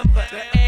forever.